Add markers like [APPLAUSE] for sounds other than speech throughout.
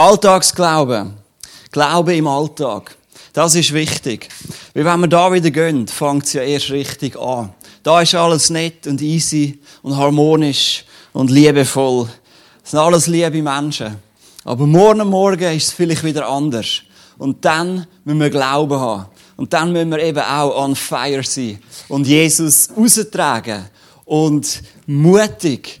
Alltagsglauben. Glaube im Alltag. Das ist wichtig. Weil wenn wir da wieder gehen, fängt es ja erst richtig an. Da ist alles nett und easy und harmonisch und liebevoll. Das sind alles liebe Menschen. Aber morgen Morgen ist es vielleicht wieder anders. Und dann müssen wir Glauben haben. Und dann müssen wir eben auch on fire sein. Und Jesus raustragen. Und mutig,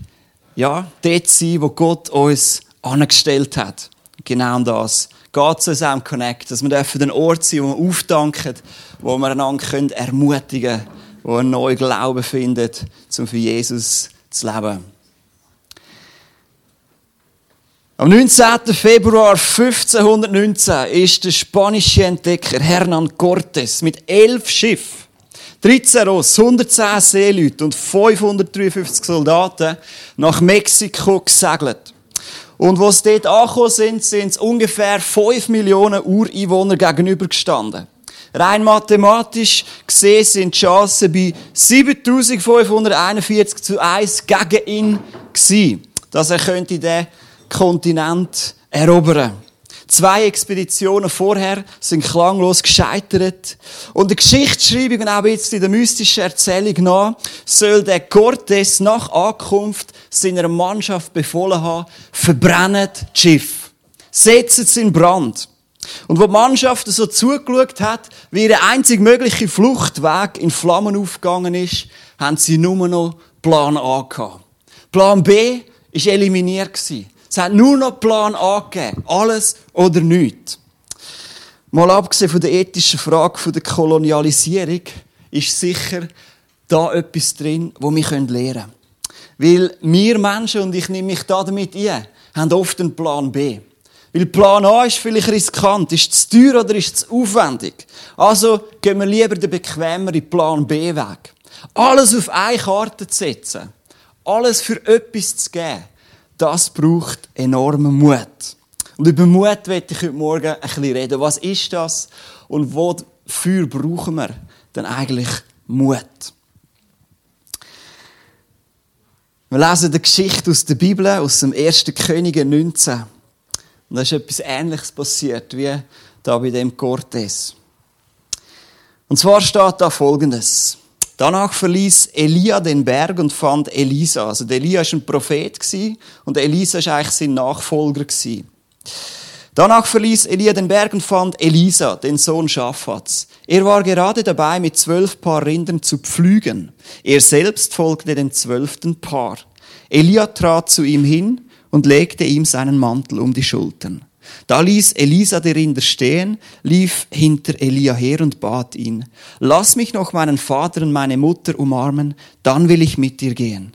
ja, dort sein, wo Gott uns angestellt hat. Genau um das geht es uns um Connect. Dass wir den Ort sein, wo wir aufdanken, wo wir einander ermutigen können, wo einen neuen Glauben findet, um für Jesus zu leben. Am 19. Februar 1519 ist der spanische Entdecker Hernán Cortés mit elf Schiffen, 13 Ross, 110 Seeleute und 553 Soldaten nach Mexiko gesegelt. Und wo sie dort angekommen sind, sind ungefähr 5 Millionen Ureinwohner gegenübergestanden. Rein mathematisch gesehen sind die Chancen bei 7541 zu 1 gegen ihn gewesen, dass er könnte den Kontinent erobern. Zwei Expeditionen vorher sind klanglos gescheitert. Und die Geschichtsschreibung und auch jetzt in der mystischen Erzählung nach, soll der Cortes nach Ankunft seiner Mannschaft befohlen haben, verbrennt das Schiff. Setzt es in Brand. Und wo die Mannschaft so zugeschaut hat, wie ihr einzig möglicher Fluchtweg in Flammen aufgegangen ist, haben sie nur noch Plan A gehabt. Plan B war eliminiert. Es hat nur noch Plan A gegeben. Alles oder nichts. Mal abgesehen von der ethischen Frage der Kolonialisierung, ist sicher da etwas drin, wo wir lernen können. Weil wir Menschen, und ich nehme mich da damit ein, haben oft einen Plan B. Weil Plan A ist vielleicht riskant, ist zu teuer oder ist zu aufwendig. Also gehen wir lieber den bequemeren Plan B weg. Alles auf eine Karte zu setzen, alles für etwas zu geben, das braucht enormen Mut. Und über Mut werde ich heute Morgen ein bisschen reden. Was ist das? Und wofür brauchen wir denn eigentlich Mut? Wir lesen die Geschichte aus der Bibel, aus dem 1. Könige 19. Und da ist etwas Ähnliches passiert, wie da bei dem Cortes. Und zwar steht da Folgendes. Danach verließ Elia den Berg und fand Elisa. Also Elia war ein Prophet und Elisa war eigentlich sein Nachfolger. Danach verließ Elia den Berg und fand Elisa, den Sohn Schaffats. Er war gerade dabei, mit zwölf Paar Rindern zu pflügen. Er selbst folgte dem zwölften Paar. Elia trat zu ihm hin und legte ihm seinen Mantel um die Schultern. Da ließ Elisa die Rinder stehen, lief hinter Elia her und bat ihn, lass mich noch meinen Vater und meine Mutter umarmen, dann will ich mit dir gehen.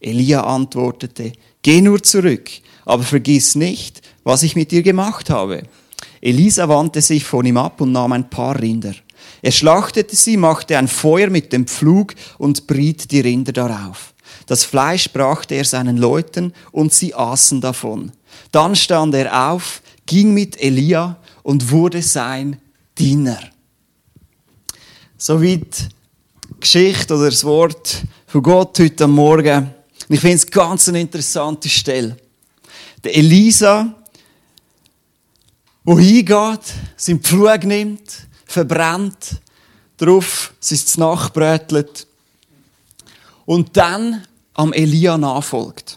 Elia antwortete, geh nur zurück, aber vergiss nicht, was ich mit dir gemacht habe. Elisa wandte sich von ihm ab und nahm ein paar Rinder. Er schlachtete sie, machte ein Feuer mit dem Pflug und briet die Rinder darauf. Das Fleisch brachte er seinen Leuten und sie aßen davon. Dann stand er auf, ging mit Elia und wurde sein Diener. Soweit Geschichte oder das Wort von Gott heute am Morgen. ich finde es ganz eine interessante Stelle. Der Elisa, wo hingeht, seinen Pflug nimmt, verbrennt, darauf sein Nachbrötelt und dann am Elia nachfolgt.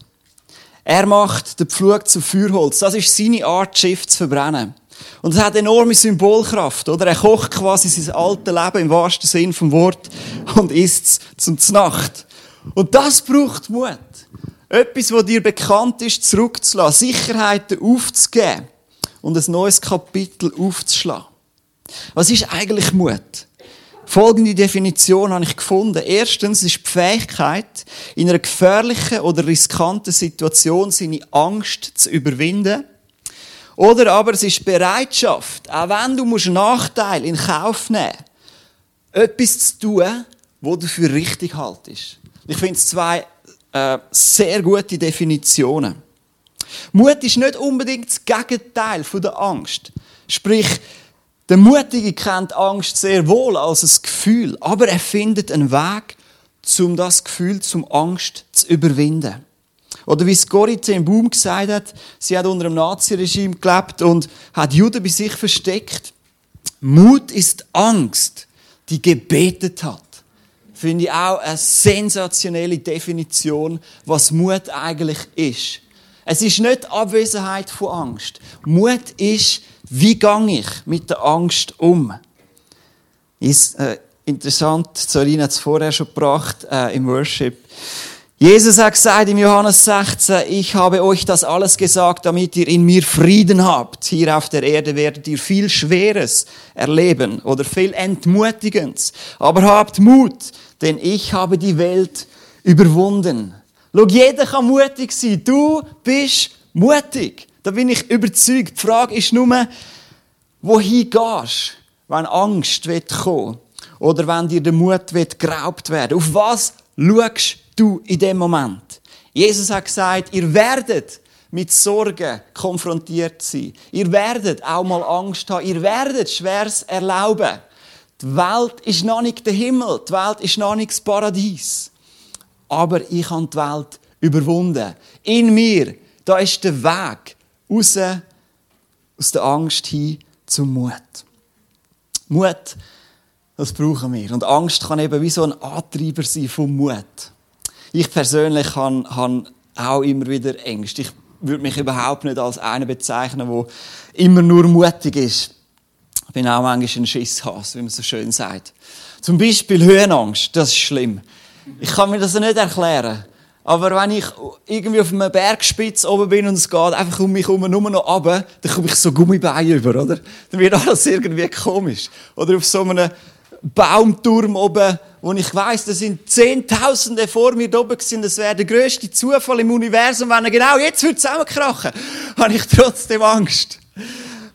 Er macht den Pflug zu Feuerholz. Das ist seine Art, Schiff zu verbrennen. Und es hat enorme Symbolkraft, oder? Er kocht quasi sein altes Leben im wahrsten Sinn vom Wort und isst es zum Nacht. Und das braucht Mut. Etwas, was dir bekannt ist, zurückzulassen, Sicherheiten aufzugeben und ein neues Kapitel aufzuschlagen. Was ist eigentlich Mut? Folgende Definition habe ich gefunden. Erstens ist die Fähigkeit, in einer gefährlichen oder riskanten Situation seine Angst zu überwinden. Oder aber es ist Bereitschaft, auch wenn du einen Nachteil in Kauf nehmen musst, etwas zu tun, wo du für richtig haltest. Ich finde es zwei äh, sehr gute Definitionen. Mut ist nicht unbedingt das Gegenteil von der Angst. Sprich, der Mutige kennt Angst sehr wohl als ein Gefühl, aber er findet einen Weg, um das Gefühl zum Angst zu überwinden. Oder wie es Gorithe im Baum gesagt hat, sie hat unter dem Naziregime gelebt und hat Juden bei sich versteckt. Mut ist Angst, die gebetet hat. Finde ich auch eine sensationelle Definition, was Mut eigentlich ist. Es ist nicht Abwesenheit von Angst. Mut ist, wie gehe ich mit der Angst um? Ist äh, interessant, Sorina hat es vorher schon gebracht äh, im Worship. Jesus hat gesagt im Johannes 16, ich habe euch das alles gesagt, damit ihr in mir Frieden habt. Hier auf der Erde werdet ihr viel Schweres erleben oder viel Entmutigendes. Aber habt Mut, denn ich habe die Welt überwunden. Schau, jeder kann mutig sein. Du bist mutig. Da bin ich überzeugt. Die Frage ist nur, wohin gehst, wenn Angst wird kommen oder wenn dir der Mut wird geraubt werden. Auf was schaust du in dem Moment? Jesus hat gesagt, ihr werdet mit Sorgen konfrontiert sein. Ihr werdet auch mal Angst haben. Ihr werdet Schweres erlauben. Die Welt ist noch nicht der Himmel. Die Welt ist noch nicht das Paradies. Aber ich habe die Welt überwunden. In mir, da ist der Weg raus aus der Angst hin zum Mut. Mut, das brauchen wir. Und Angst kann eben wie so ein Antreiber sein vom Mut. Ich persönlich habe, auch immer wieder Ängste. Ich würde mich überhaupt nicht als einen bezeichnen, der immer nur mutig ist. Ich bin auch manchmal ein Schisshas, wie man so schön sagt. Zum Beispiel Höhenangst, das ist schlimm. Ich kann mir das nicht erklären. Aber wenn ich irgendwie auf einem Bergspitz oben bin und es geht einfach um mich herum nur noch runter, dann komme ich so Gummibeine über, oder? Dann wird alles irgendwie komisch. Oder auf so einem Baumturm oben, wo ich weiss, da sind Zehntausende vor mir oben gewesen, das wäre der grösste Zufall im Universum, wenn er genau jetzt zusammenkrachen würde, [LAUGHS] habe ich trotzdem Angst.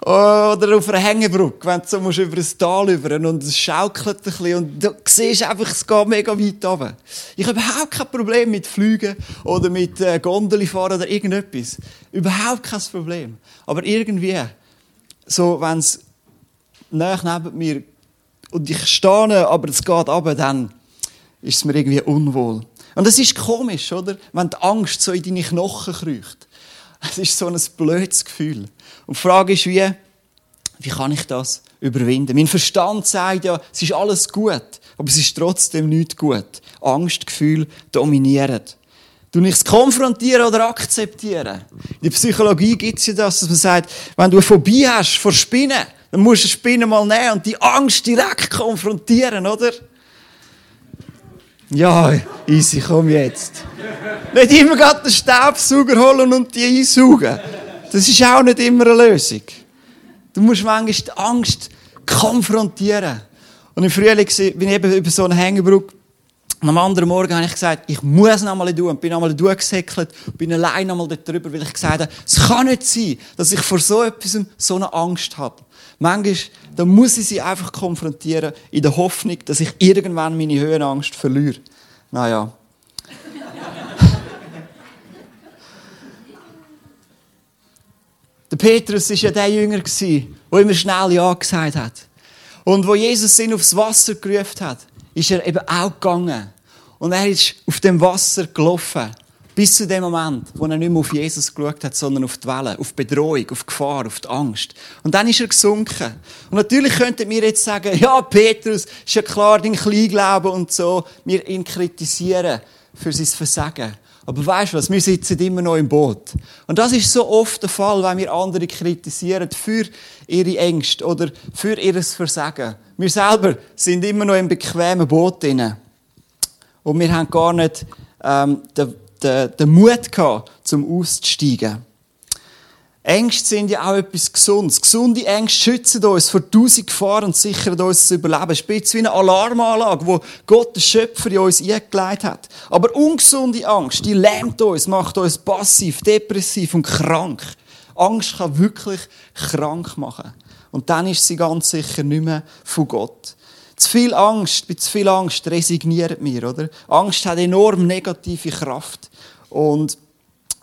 Oder auf einer Hängebrücke, wenn du so musst über ein Tal über und es schaukelt ein bisschen und du siehst einfach, es geht mega weit runter. Ich habe überhaupt kein Problem mit Flügen oder mit äh, Gondeli fahren oder irgendetwas. Überhaupt kein Problem. Aber irgendwie, so, wenn es nach neben mir und ich stehe, aber es geht runter, dann ist es mir irgendwie unwohl. Und es ist komisch, oder? Wenn die Angst so in deine Knochen kriecht. Es ist so ein blödes Gefühl. Und die Frage ist, wie, wie kann ich das überwinden? Mein Verstand sagt ja, es ist alles gut, aber es ist trotzdem nicht gut. Angstgefühl dominieren. Du nichts konfrontieren oder akzeptieren. In der Psychologie gibt es ja das, dass man sagt, wenn du eine Phobie hast vor Spinnen, dann musst du eine Spinne mal nehmen und die Angst direkt konfrontieren, oder? Ja, easy, komm jetzt. Nicht immer gerade den Staubsauger holen und die einsaugen. Das ist auch nicht immer eine Lösung. Du musst manchmal die Angst konfrontieren. Und im Frühling bin ich eben über so eine Hängebrücke. Und am anderen Morgen habe ich gesagt, ich muss noch einmal tun. Und bin einmal durchgesäckelt, bin allein einmal dort drüber, weil ich gesagt habe, es kann nicht sein, dass ich vor so etwas so eine Angst habe. Manchmal, da muss ich sie einfach konfrontieren, in der Hoffnung, dass ich irgendwann meine Höhenangst verliere. Naja. [LAUGHS] Der Petrus war ja der Jünger, der immer schnell Ja gesagt hat. Und wo Jesus ihn aufs Wasser gerufen hat, ist er eben auch gegangen. Und er ist auf dem Wasser gelaufen. Bis zu dem Moment, wo er nicht mehr auf Jesus geschaut hat, sondern auf die Wellen, auf die Bedrohung, auf die Gefahr, auf die Angst. Und dann ist er gesunken. Und natürlich könnten wir jetzt sagen, ja, Petrus, ist ja klar, dein Kleinglauben und so, wir ihn kritisieren für sein Versagen. Aber weißt du was? Wir sitzen immer noch im Boot. Und das ist so oft der Fall, wenn wir andere kritisieren für ihre Ängste oder für ihr Versagen. Wir selber sind immer noch im bequemen Boot drin. Und wir haben gar nicht ähm, den, den, den Mut gehabt, zum auszusteigen. Ängste sind ja auch etwas Gesundes. Gesunde Ängste schützen uns vor tausend Gefahren und sichern uns das Überleben. Ist wie eine Alarmanlage, wo Gott, der Schöpfer, in uns eingelegt hat. Aber ungesunde Angst, die lähmt uns, macht uns passiv, depressiv und krank. Angst kann wirklich krank machen. Und dann ist sie ganz sicher nicht mehr von Gott. Zu viel Angst, bei zu viel Angst resignieren wir, oder? Angst hat enorm negative Kraft. Und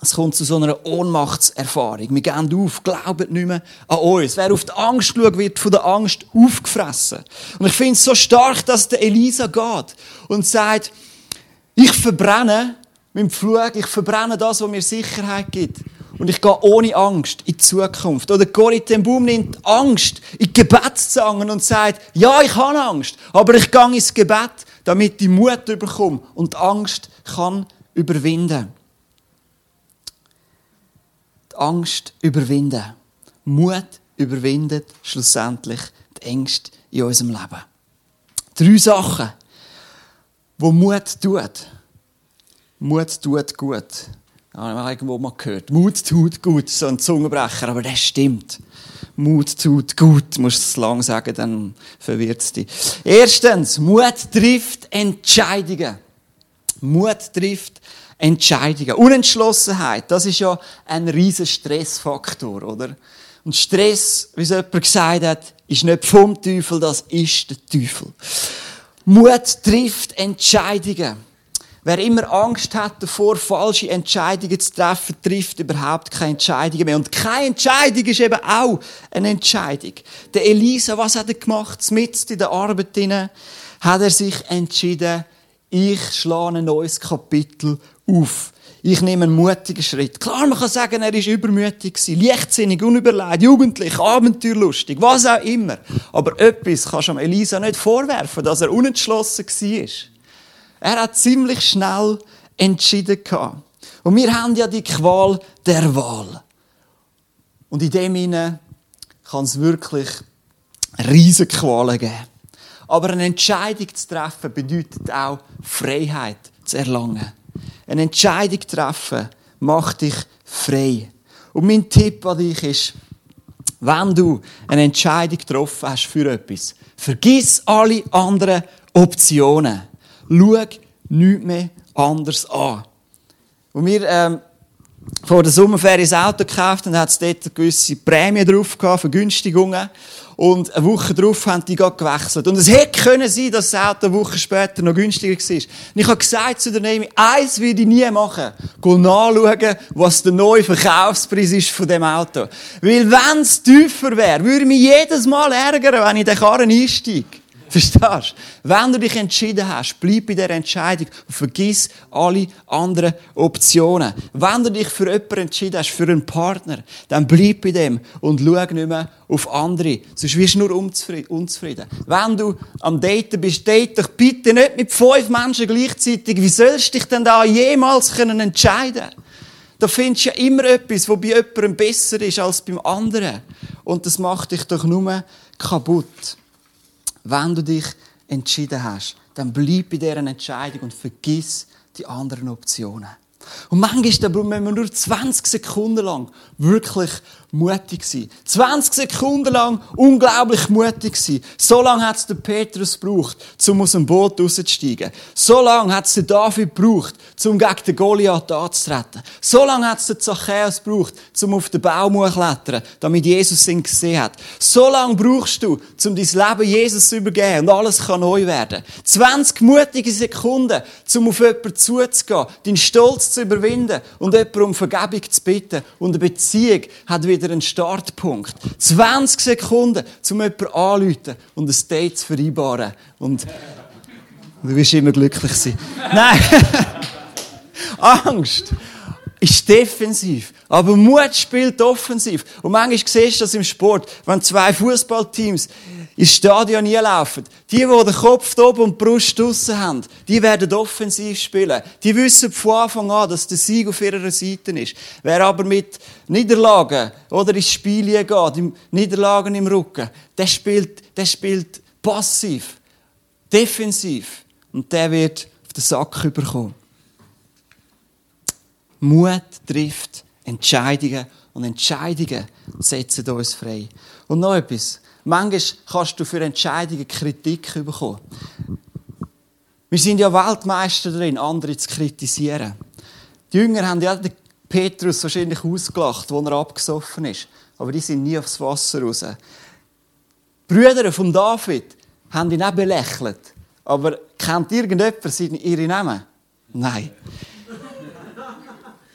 es kommt zu so einer Ohnmachtserfahrung. Wir gehen auf, glauben nicht mehr an uns. Wer auf die Angst schaut, wird von der Angst aufgefressen. Und ich finde es so stark, dass der Elisa geht und sagt, ich verbrenne mit dem Flug, ich verbrenne das, was mir Sicherheit gibt. Und ich gehe ohne Angst in die Zukunft. Oder Corrie ten Boom nimmt Angst in Gebetszangen und sagt, ja, ich habe Angst, aber ich gehe ins Gebet, damit ich Mut bekomme und Angst kann überwinden. Angst überwinden. Mut überwindet schlussendlich die Ängste in unserem Leben. Drei Sachen, wo Mut tut. Mut tut gut. Ja, ich habe irgendwo mal gehört. Mut tut gut, so ein Zungenbrecher, aber das stimmt. Mut tut gut, musst du es lang sagen, dann verwirrt es dich. Erstens, Mut trifft Entscheidungen. Mut trifft Entscheidungen. Unentschlossenheit, das ist ja ein riesen Stressfaktor, oder? Und Stress, wie es jemand gesagt hat, ist nicht vom Teufel, das ist der Teufel. Mut trifft Entscheidungen. Wer immer Angst hat davor, falsche Entscheidungen zu treffen, trifft überhaupt keine Entscheidungen mehr. Und keine Entscheidung ist eben auch eine Entscheidung. Der Elisa, was hat er gemacht? Mitten in der Arbeit hinein, hat er sich entschieden, ich schlage ein neues Kapitel auf. Ich nehme einen mutigen Schritt. Klar, man kann sagen, er ist übermütig leichtsinnig, unüberlegt, jugendlich, abenteuerlustig, was auch immer. Aber etwas kannst du Elisa nicht vorwerfen, dass er unentschlossen war. Er hat ziemlich schnell entschieden Und wir haben ja die Qual der Wahl. Und in dem Sinne kann es wirklich riesige Qualen geben. Aber eine Entscheidung zu treffen bedeutet auch Freiheit zu erlangen. Eine Entscheidung treffen macht dich frei. Und mein Tipp an dich ist, wenn du eine Entscheidung getroffen hast für etwas, vergiss alle anderen Optionen. Schau nichts mehr anders an. Und wir ähm, vor der Sommerferien ein Auto gekauft und hat es dort eine gewisse Prämie drauf gehabt, Vergünstigungen. Und eine Woche darauf haben die gewechselt. Und es hätte können sein, dass das Auto eine Woche später noch günstiger war. Und ich habe gesagt zu der Nemi, eins würde ich nie machen. Geh nachschauen, was der neue Verkaufspreis ist von dem Auto. Weil wenn es tiefer wäre, würde ich mich jedes Mal ärgern, wenn ich den Karren einsteige. Verstehst du? Wenn du dich entschieden hast, bleib bei dieser Entscheidung und vergiss alle anderen Optionen. Wenn du dich für jemanden entschieden hast, für einen Partner, dann bleib bei dem und schau nicht mehr auf andere. Sonst wirst du nur unzufrieden. Wenn du am Daten bist, date dich bitte nicht mit fünf Menschen gleichzeitig. Wie sollst du dich denn da jemals entscheiden können Da findest du ja immer etwas, was bei jemandem besser ist als beim anderen. Und das macht dich doch nur kaputt. Wenn du dich entschieden hast, dann bleib bei dieser Entscheidung und vergiss die anderen Optionen. Und manchmal brauchen wir nur 20 Sekunden lang wirklich mutig sein. 20 Sekunden lang unglaublich mutig sein. So lange hat es der Petrus gebraucht, um aus dem Boot rauszusteigen. So lange hat es der David gebraucht, um gegen den Goliath anzutreten. So lange hat es der Zachäus gebraucht, um auf den Baum zu klettern, damit Jesus ihn gesehen hat. So lange brauchst du, um dein Leben Jesus zu übergeben und alles kann neu werden. 20 mutige Sekunden, um auf jemanden zuzugehen, deinen Stolz zu überwinden und jemanden um Vergebung zu bitten. Und eine Beziehung hat wieder wieder einen Startpunkt. 20 Sekunden, um jemanden anzurufen und ein Date zu vereinbaren. Und du wirst immer glücklich sein. [LAUGHS] Nein! [LAUGHS] Angst ist defensiv. Aber Mut spielt offensiv. Und manchmal siehst du das im Sport, wenn zwei Fußballteams ins Stadion laufen. Die, die den Kopf oben und die Brust draussen haben, die werden offensiv spielen. Die wissen von Anfang an, dass der Sieg auf ihrer Seite ist. Wer aber mit Niederlagen oder ins Spiel geht, Niederlagen im Rücken, der spielt, der spielt passiv, defensiv. Und der wird auf den Sack überkommen. Mut trifft Entscheidungen und Entscheidungen setzen uns frei. Und noch etwas. Manchmal kannst du für Entscheidungen Kritik bekommen. Wir sind ja Weltmeister darin, andere zu kritisieren. Die Jünger haben ja den Petrus wahrscheinlich ausgelacht, als er abgesoffen ist. Aber die sind nie aufs Wasser raus. Die Brüder von David haben ihn auch belächelt. Aber kennt irgendjemand ihre Namen? Nein.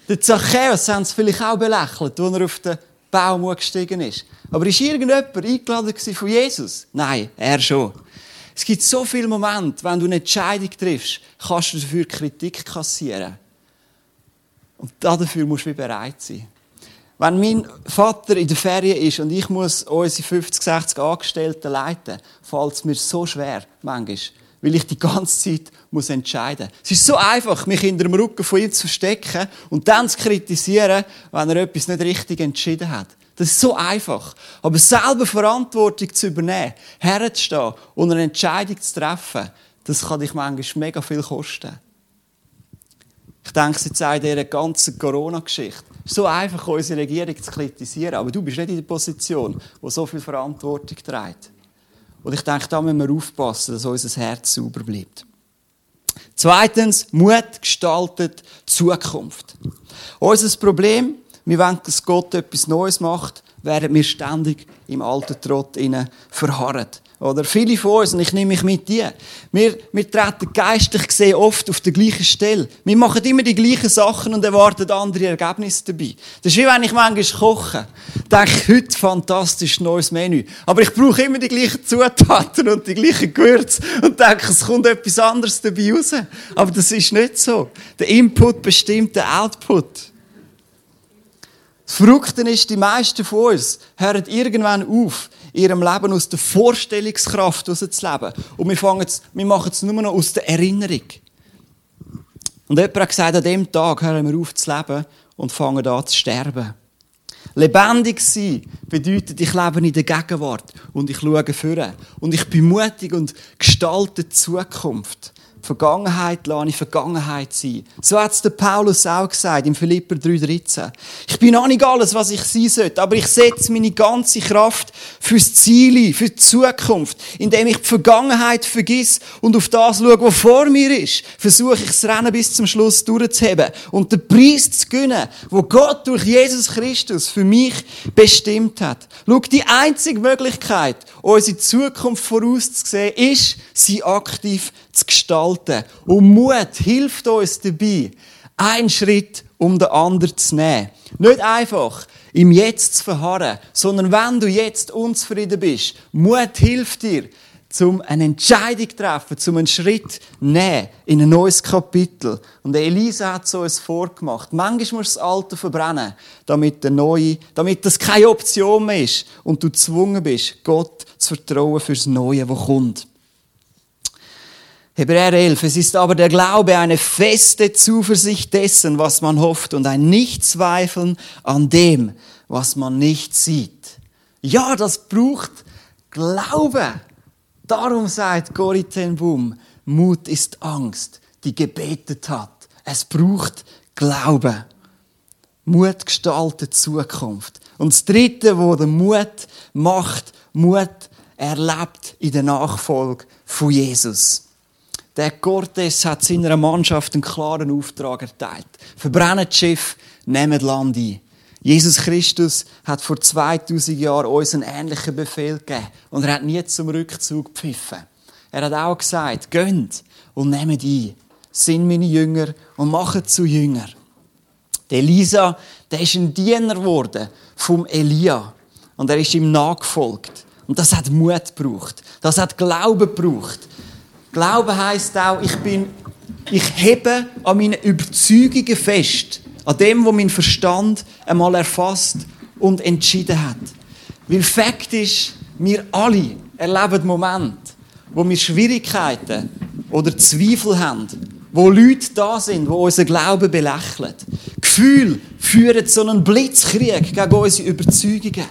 Der Zachäus haben sie vielleicht auch belächelt, als er auf den Baum gestiegen ist. Aber ist irgendjemand eingeladen von Jesus? Nein, er schon. Es gibt so viele Momente, wenn du eine Entscheidung triffst, kannst du dafür Kritik kassieren. Und dafür musst du bereit sein. Wenn mein Vater in der Ferien ist und ich muss unsere 50, 60 Angestellten leiten, fällt es mir so schwer, manchmal, weil ich die ganze Zeit muss entscheiden muss. Es ist so einfach, mich hinter dem Rücken von ihm zu verstecken und dann zu kritisieren, wenn er etwas nicht richtig entschieden hat. Das ist so einfach. Aber selber Verantwortung zu übernehmen, herzustehen und eine Entscheidung zu treffen, das kann dich manchmal mega viel kosten. Ich denke jetzt an dieser ganzen Corona-Geschichte. So einfach, unsere Regierung zu kritisieren, aber du bist nicht in der Position, wo so viel Verantwortung trägt. Und ich denke, da müssen wir aufpassen, dass unser Herz sauber bleibt. Zweitens, Mut gestaltet Zukunft. Unser Problem, wir wollen, dass Gott etwas Neues macht, während wir ständig im alten Trott verharren. Oder viele von uns, und ich nehme mich mit dir, wir, wir treten geistlich gesehen oft auf der gleichen Stelle. Wir machen immer die gleichen Sachen und erwarten andere Ergebnisse dabei. Das ist wie wenn ich manchmal koche. Denke, heute fantastisch neues Menü. Aber ich brauche immer die gleichen Zutaten und die gleichen Gewürze und denke, es kommt etwas anderes dabei raus. Aber das ist nicht so. Der Input bestimmt den Output. Das Verrückte ist, die meisten von uns hören irgendwann auf, ihrem Leben aus der Vorstellungskraft rauszuleben. Und wir, fangen jetzt, wir machen es nur noch aus der Erinnerung. Und jemand hat gesagt, an dem Tag hören wir auf zu leben und fangen an zu sterben. Lebendig sein bedeutet, ich lebe in der Gegenwart und ich schaue vorne. Und ich bin mutig und gestalte die Zukunft. Vergangenheit lasse ich Vergangenheit sein. So hat es der Paulus auch gesagt im Philipper 3,13. Ich bin auch nicht alles, was ich sein sollte, aber ich setze meine ganze Kraft fürs Ziel, für die Zukunft, indem ich die Vergangenheit vergiss und auf das schaue, was vor mir ist. Versuche ich das Rennen bis zum Schluss durchzuheben und den Preis zu gewinnen, wo Gott durch Jesus Christus für mich bestimmt hat. Schau, die einzige Möglichkeit, unsere Zukunft vorauszusehen, ist, sie aktiv zu gestalten. Und Mut hilft uns dabei, einen Schritt um den anderen zu nehmen. Nicht einfach im Jetzt zu verharren, sondern wenn du jetzt unzufrieden bist, Mut hilft dir, zum eine Entscheidung zu treffen, zum einen Schritt nehmen in ein neues Kapitel. Und Elisa hat so es vorgemacht. Manchmal muss das Alte verbrennen, damit der Neue, damit das keine Option mehr ist und du gezwungen bist, Gott zu vertrauen fürs Neue, was kommt. Hebräer 11. Es ist aber der Glaube eine feste Zuversicht dessen, was man hofft und ein Nichtzweifeln an dem, was man nicht sieht. Ja, das braucht Glaube. Darum sagt ten Boom, Mut ist Angst, die gebetet hat. Es braucht Glaube. Mut gestaltet Zukunft. Und das Dritte, wo der Mut macht, Mut erlebt in der Nachfolge von Jesus. Der Cortes hat seiner Mannschaft einen klaren Auftrag erteilt. Verbrennt das Schiff, nehmt Land ein. Jesus Christus hat vor 2000 Jahren uns einen ähnlichen Befehl gegeben. Und er hat nie zum Rückzug gepfiffen. Er hat auch gesagt, gönnt und nehmt ein. Sind meine Jünger und macht zu Jünger. Der Elisa, der ist ein Diener geworden vom Elia. Und er ist ihm nachgefolgt. Und das hat Mut gebraucht. Das hat Glauben gebraucht. Glauben heißt auch, ich bin, ich hebe an meinen Überzeugungen fest, an dem, was mein Verstand einmal erfasst und entschieden hat. Weil Fakt ist, wir alle erleben Momente, wo wir Schwierigkeiten oder Zweifel haben, wo Leute da sind, wo unser Glauben belächeln. Gefühl führen zu einem Blitzkrieg gegen unsere Überzeugungen.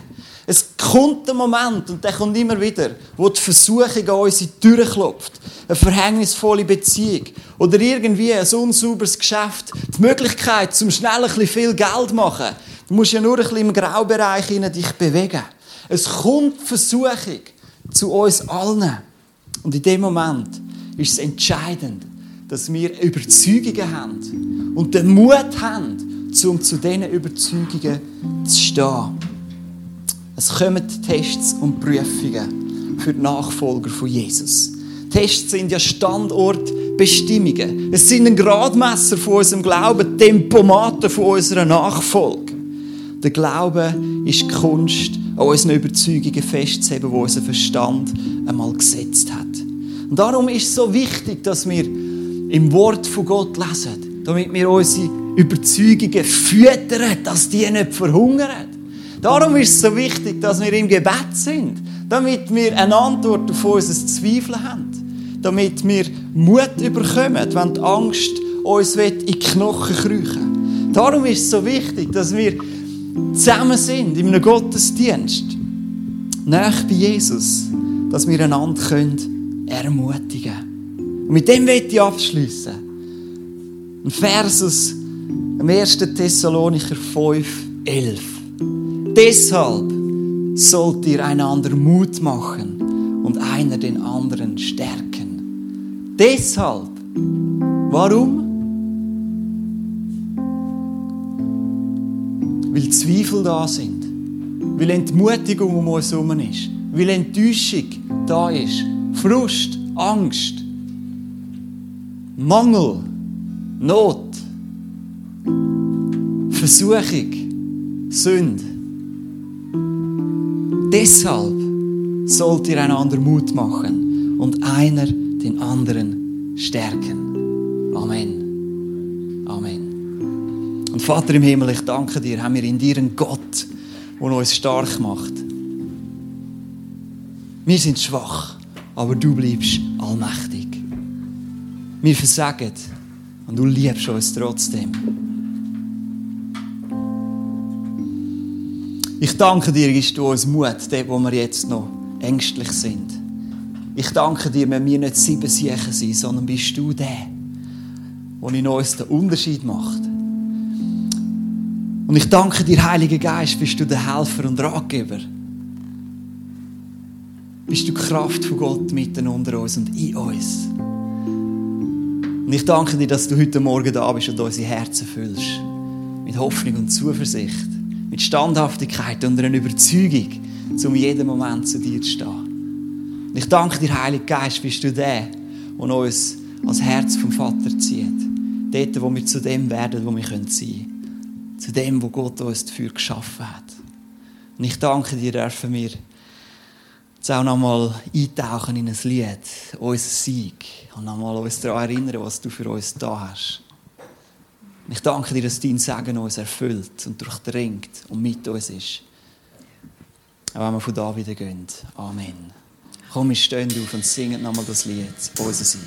Es kommt ein Moment, und der kommt immer wieder, wo die Versuchung an unsere Tür klopft. Eine verhängnisvolle Beziehung. Oder irgendwie ein unsauberes Geschäft. Die Möglichkeit, zum schnell ein bisschen viel Geld zu machen. Du musst ja nur ein bisschen im Graubereich dich bewegen. Es kommt Versuchung zu uns allen. Und in dem Moment ist es entscheidend, dass wir Überzeugungen haben und den Mut haben, um zu diesen Überzeugungen zu stehen. Es kommen Tests und Prüfungen für die Nachfolger von Jesus. Tests sind ja Standortbestimmungen. Es sind ein Gradmesser von unserem Glauben, Tempomaten von unserer Nachfolge. Der Glaube ist die Kunst, an unseren Überzeugungen festzuheben, die unser Verstand einmal gesetzt hat. Und darum ist es so wichtig, dass wir im Wort von Gott lesen, damit wir unsere Überzeugungen füttern, dass die nicht verhungern. Darum ist es so wichtig, dass wir im Gebet sind, damit wir eine Antwort auf unser Zweifel haben, damit wir Mut überkommen, wenn die Angst uns in die Knochen kriechen Darum ist es so wichtig, dass wir zusammen sind in einem Gottesdienst, nach bei Jesus, dass wir einander können ermutigen können. Und mit dem möchte ich abschließen. Ein Vers aus dem 1. Thessalonicher 5, 11. Deshalb sollt ihr einander Mut machen und einer den anderen stärken. Deshalb. Warum? Weil Zweifel da sind. Weil Entmutigung um uns herum ist. Weil Enttäuschung da ist. Frust, Angst, Mangel, Not, Versuchung, Sünde. Deshalb sollt ihr einander Mut machen und einer den anderen stärken. Amen. Und Vater im Himmel, ich danke dir, haben wir in dir einen Gott, der uns stark macht. Wir sind schwach, aber du bleibst allmächtig. Wir versagen und du liebst uns trotzdem. Ich danke dir, gibst du uns Mut, dort, wo wir jetzt noch ängstlich sind. Ich danke dir, wenn wir nicht sieben Siechen sind, sondern bist du der, der in uns den Unterschied macht. Und ich danke dir, Heiliger Geist, bist du der Helfer und Ratgeber. Bist du die Kraft von Gott mitten unter uns und in uns. Und ich danke dir, dass du heute Morgen da bist und unsere Herzen füllst. Mit Hoffnung und Zuversicht. Mit Standhaftigkeit und einer Überzeugung, um jeden Moment zu dir zu stehen. Und ich danke dir, Heiliger Geist, bist du der, der uns als Herz vom Vater zieht. Dort, wo wir zu dem werden, wo wir sein können zu dem, wo Gott uns dafür geschaffen hat. Und ich danke dir, dürfen wir jetzt auch nochmal eintauchen in ein Lied, unser Sieg, und nochmal uns daran erinnern, was du für uns da hast. Und ich danke dir, dass dein Segen uns erfüllt und durchdringt und mit uns ist. Auch wenn wir von da wieder gehen. Amen. Komm, wir stehen auf und singen nochmal das Lied, unser Sieg.